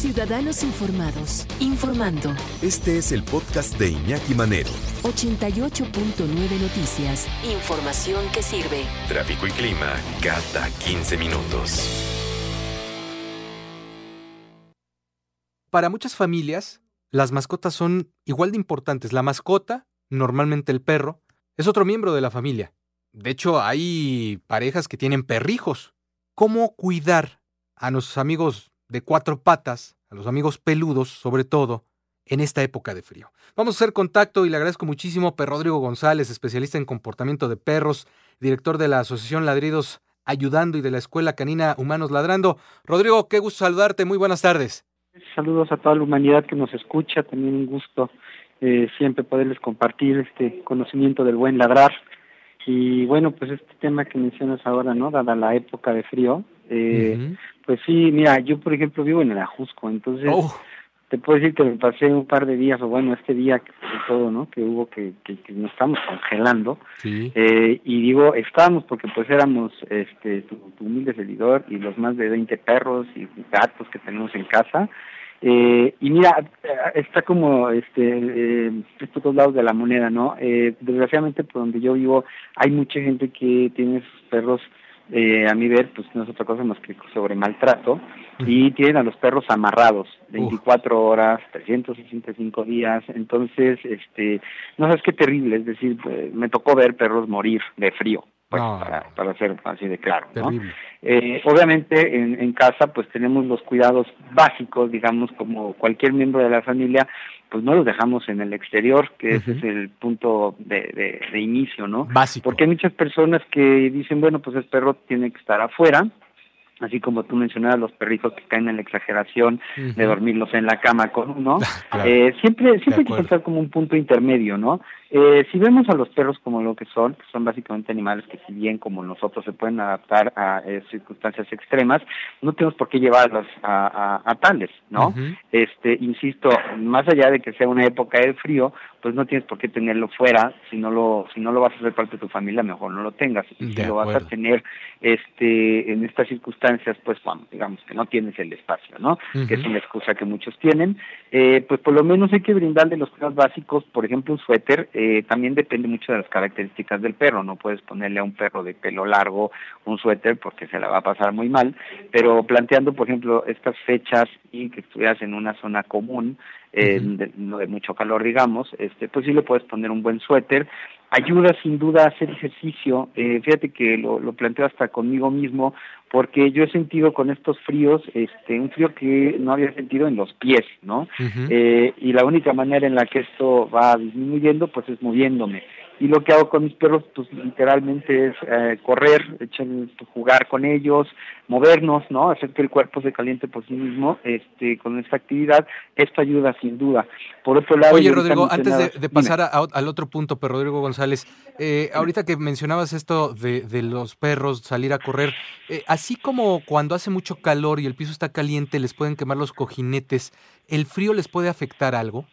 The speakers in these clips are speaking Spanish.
Ciudadanos Informados, informando. Este es el podcast de Iñaki Manero. 88.9 Noticias. Información que sirve. Tráfico y clima cada 15 minutos. Para muchas familias, las mascotas son igual de importantes. La mascota, normalmente el perro, es otro miembro de la familia. De hecho, hay parejas que tienen perrijos. ¿Cómo cuidar a nuestros amigos de cuatro patas, a los amigos peludos sobre todo, en esta época de frío. Vamos a hacer contacto y le agradezco muchísimo a Rodrigo González, especialista en comportamiento de perros, director de la Asociación Ladridos Ayudando y de la Escuela Canina Humanos Ladrando. Rodrigo, qué gusto saludarte, muy buenas tardes. Saludos a toda la humanidad que nos escucha, también un gusto eh, siempre poderles compartir este conocimiento del buen ladrar. Y bueno, pues este tema que mencionas ahora, ¿no? Dada la época de frío, eh, pues sí, mira, yo por ejemplo vivo en el Ajusco, entonces oh. te puedo decir que me pasé un par de días, o bueno, este día que todo, ¿no? Que hubo que, que, nos estamos congelando. Eh, y digo, estábamos porque pues éramos este tu, humilde seguidor y los más de 20 perros y gatos que tenemos en casa. Eh, y mira, está como este eh, estos dos lados de la moneda, ¿no? Eh, desgraciadamente por donde yo vivo hay mucha gente que tiene sus perros eh, a mi ver, pues no es otra cosa más que sobre maltrato, y tienen a los perros amarrados 24 horas, 365 días, entonces, este, no sabes qué terrible, es decir, pues, me tocó ver perros morir de frío, pues, para, para ser así de claro, ¿no? Eh, obviamente en, en, casa pues tenemos los cuidados básicos, digamos, como cualquier miembro de la familia, pues no los dejamos en el exterior, que ese es el punto de, de, inicio, ¿no? Básico. Porque hay muchas personas que dicen, bueno, pues el perro tiene que estar afuera, así como tú mencionabas los perritos que caen en la exageración de dormirlos en la cama con uno, eh, siempre siempre hay que pensar como un punto intermedio, ¿no? Eh, si vemos a los perros como lo que son, que son básicamente animales que si bien como nosotros se pueden adaptar a eh, circunstancias extremas, no tenemos por qué llevarlos a, a, tales, ¿no? Este, insisto, más allá de que sea una época de frío, pues no tienes por qué tenerlo fuera, si no lo, si no lo vas a hacer parte de tu familia, mejor no lo tengas. Y si lo vas a tener este, en estas circunstancias, pues bueno, digamos que no tienes el espacio, ¿no? Que es una excusa que muchos tienen. Eh, pues por lo menos hay que brindarle los cuidados básicos, por ejemplo, un suéter, eh, también depende mucho de las características del perro, no puedes ponerle a un perro de pelo largo un suéter porque se la va a pasar muy mal, pero planteando, por ejemplo, estas fechas y que estuvieras en una zona común, eh, de, no de mucho calor, digamos, este, pues sí le puedes poner un buen suéter. Ayuda sin duda a hacer ejercicio. Eh, fíjate que lo, lo planteo hasta conmigo mismo, porque yo he sentido con estos fríos, este, un frío que no había sentido en los pies, ¿no? eh, y la única manera en la que esto va disminuyendo, pues es moviéndome y lo que hago con mis perros pues literalmente es eh, correr, echar, jugar con ellos, movernos, ¿no? Hacer que el cuerpo se caliente por sí mismo este, con esta actividad. Esto ayuda sin duda. Por otro lado... Oye, Rodrigo, antes de, pasar al otro punto, pero Rodrigo González, eh, ahorita que mencionabas esto de, de los perros, salir a correr, eh, así como cuando hace mucho calor y el piso está caliente, les pueden quemar los cojinetes, ¿el frío les puede afectar algo?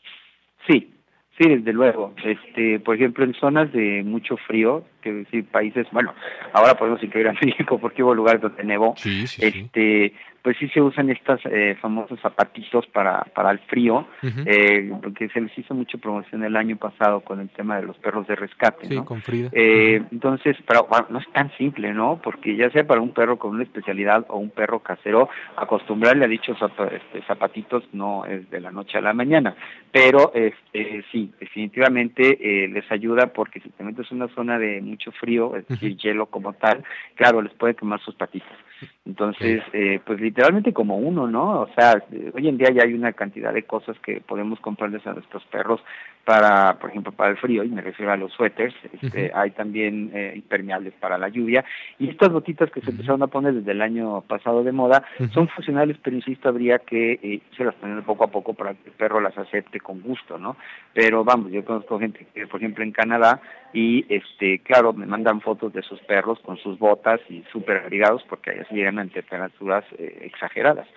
Sí, Sí, desde luego. Este, por ejemplo, en zonas de mucho frío, que decir países, bueno, ahora podemos incluir a México porque hubo lugares donde nevó. Sí, sí, este, pues sí se usan estas eh, famosos zapatitos para, para el frío, eh, porque se les hizo mucha promoción el año pasado con el tema de los perros de rescate, sí, con Frida. Eh, Entonces, pero no es tan simple, ¿no? Porque ya sea para un perro con una especialidad o un perro casero, acostumbrarle a dichos este, zapatitos no es de la noche a la mañana, pero este, sí, definitivamente eh, les ayuda porque si te metes en una zona de mucho frío, es decir, hielo como tal, claro, les puede quemar sus patitas. Entonces, eh, pues literalmente como uno, ¿no? O sea, hoy en día ya hay una cantidad de cosas que podemos comprarles a nuestros perros para, por ejemplo, para el frío, y me refiero a los suéteres, este, hay también eh, impermeables para la lluvia, y estas botitas que se empezaron a poner desde el año pasado de moda son funcionales, pero insisto, habría que eh, se las poner poco a poco para que el perro las acepte con gusto, ¿no? Pero vamos, yo conozco gente que, por ejemplo, en Canadá, y este, claro, me mandan fotos de sus perros con sus botas y súper abrigados porque allá se llegan a temperaturas eh, exageradas.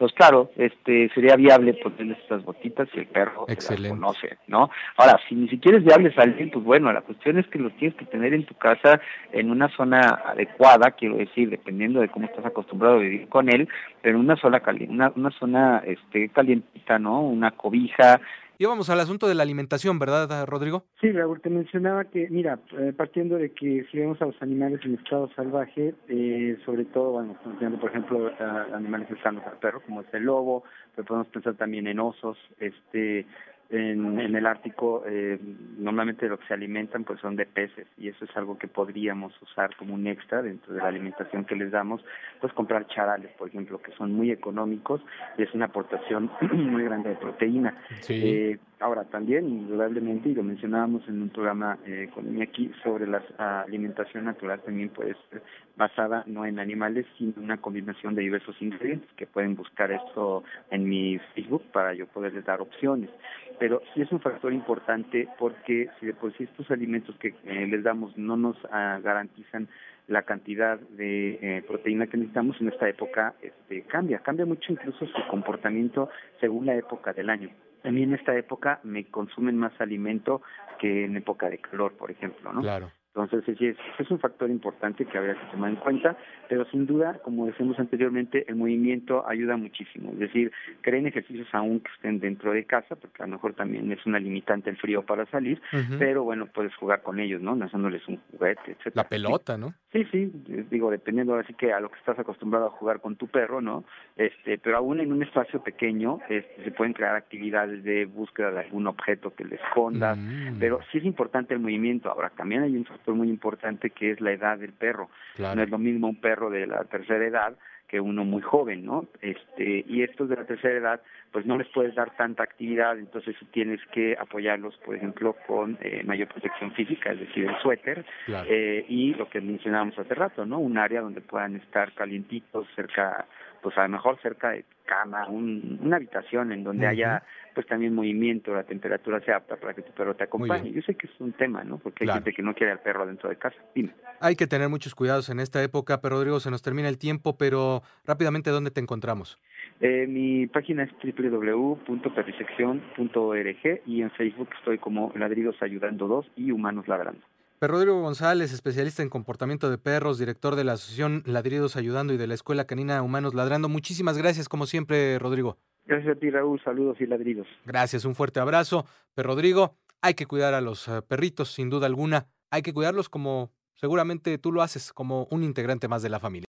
Entonces, claro, este, sería viable ponerle estas botitas y el perro se las conoce, ¿no? Ahora, si ni siquiera es viable salir, pues bueno, la cuestión es que los tienes que tener en tu casa en una zona adecuada, quiero decir, dependiendo de cómo estás acostumbrado a vivir con él, pero en una sola una, una zona este calientita, ¿no? Una cobija, y vamos al asunto de la alimentación, ¿verdad, Rodrigo? Sí, Raúl, te mencionaba que, mira, eh, partiendo de que si vemos a los animales en estado salvaje, eh, sobre todo, bueno, por ejemplo, animales cercanos al perro, como es el lobo, pero podemos pensar también en osos, este, en, en el Ártico eh, normalmente lo que se alimentan pues son de peces y eso es algo que podríamos usar como un extra dentro de la alimentación que les damos, pues comprar charales, por ejemplo, que son muy económicos y es una aportación muy grande de proteína. Eh, ahora también, indudablemente, y lo mencionábamos en un programa eh, con aquí sobre la alimentación natural también puede ser basada no en animales, sino en una combinación de diversos ingredientes que pueden buscar esto en mi Facebook para yo poderles dar opciones pero sí es un factor importante porque si de por estos alimentos que eh, les damos no nos ah, garantizan la cantidad de eh, proteína que necesitamos en esta época este, cambia, cambia mucho incluso su comportamiento según la época del año. A mí en esta época me consumen más alimento que en época de calor, por ejemplo, ¿no? Claro. Entonces, sí, es, es un factor importante que habría que tomar en cuenta, pero sin duda, como decimos anteriormente, el movimiento ayuda muchísimo. Es decir, creen ejercicios aún que estén dentro de casa, porque a lo mejor también es una limitante el frío para salir, pero bueno, puedes jugar con ellos, ¿no? Lanzándoles un juguete, etcétera. La pelota, ¿no? Sí, sí, digo, dependiendo así que a lo que estás acostumbrado a jugar con tu perro, ¿no? Este, pero aún en un espacio pequeño este, se pueden crear actividades de búsqueda de algún objeto que le escondas, mm. pero sí es importante el movimiento. Ahora, también hay un muy importante que es la edad del perro. No es lo mismo un perro de la tercera edad que uno muy joven, ¿no? Este, y estos de la tercera edad, pues no les puedes dar tanta actividad, entonces tienes que apoyarlos, por ejemplo, con eh, mayor protección física, es decir, el suéter, eh, y lo que mencionábamos hace rato, ¿no? Un área donde puedan estar calientitos, cerca, pues a lo mejor cerca de cama, una habitación en donde haya pues también movimiento, la temperatura sea apta para que tu perro te acompañe. Yo sé que es un tema, ¿no? Porque hay gente que no quiere al perro dentro de casa. Dime. Hay que tener muchos cuidados en esta época, pero Rodrigo, se nos termina el tiempo, pero rápidamente, ¿dónde te encontramos? Eh, mi página es www.perrisección.org y en Facebook estoy como Ladridos Ayudando 2 y Humanos Ladrando. Pero Rodrigo González, especialista en comportamiento de perros, director de la Asociación Ladridos Ayudando y de la Escuela Canina Humanos Ladrando. Muchísimas gracias, como siempre, Rodrigo. Gracias a ti, Raúl. Saludos y ladridos. Gracias, un fuerte abrazo. Pero Rodrigo, hay que cuidar a los eh, perritos, sin duda alguna. Hay que cuidarlos como seguramente tú lo haces, como un integrante más de la familia.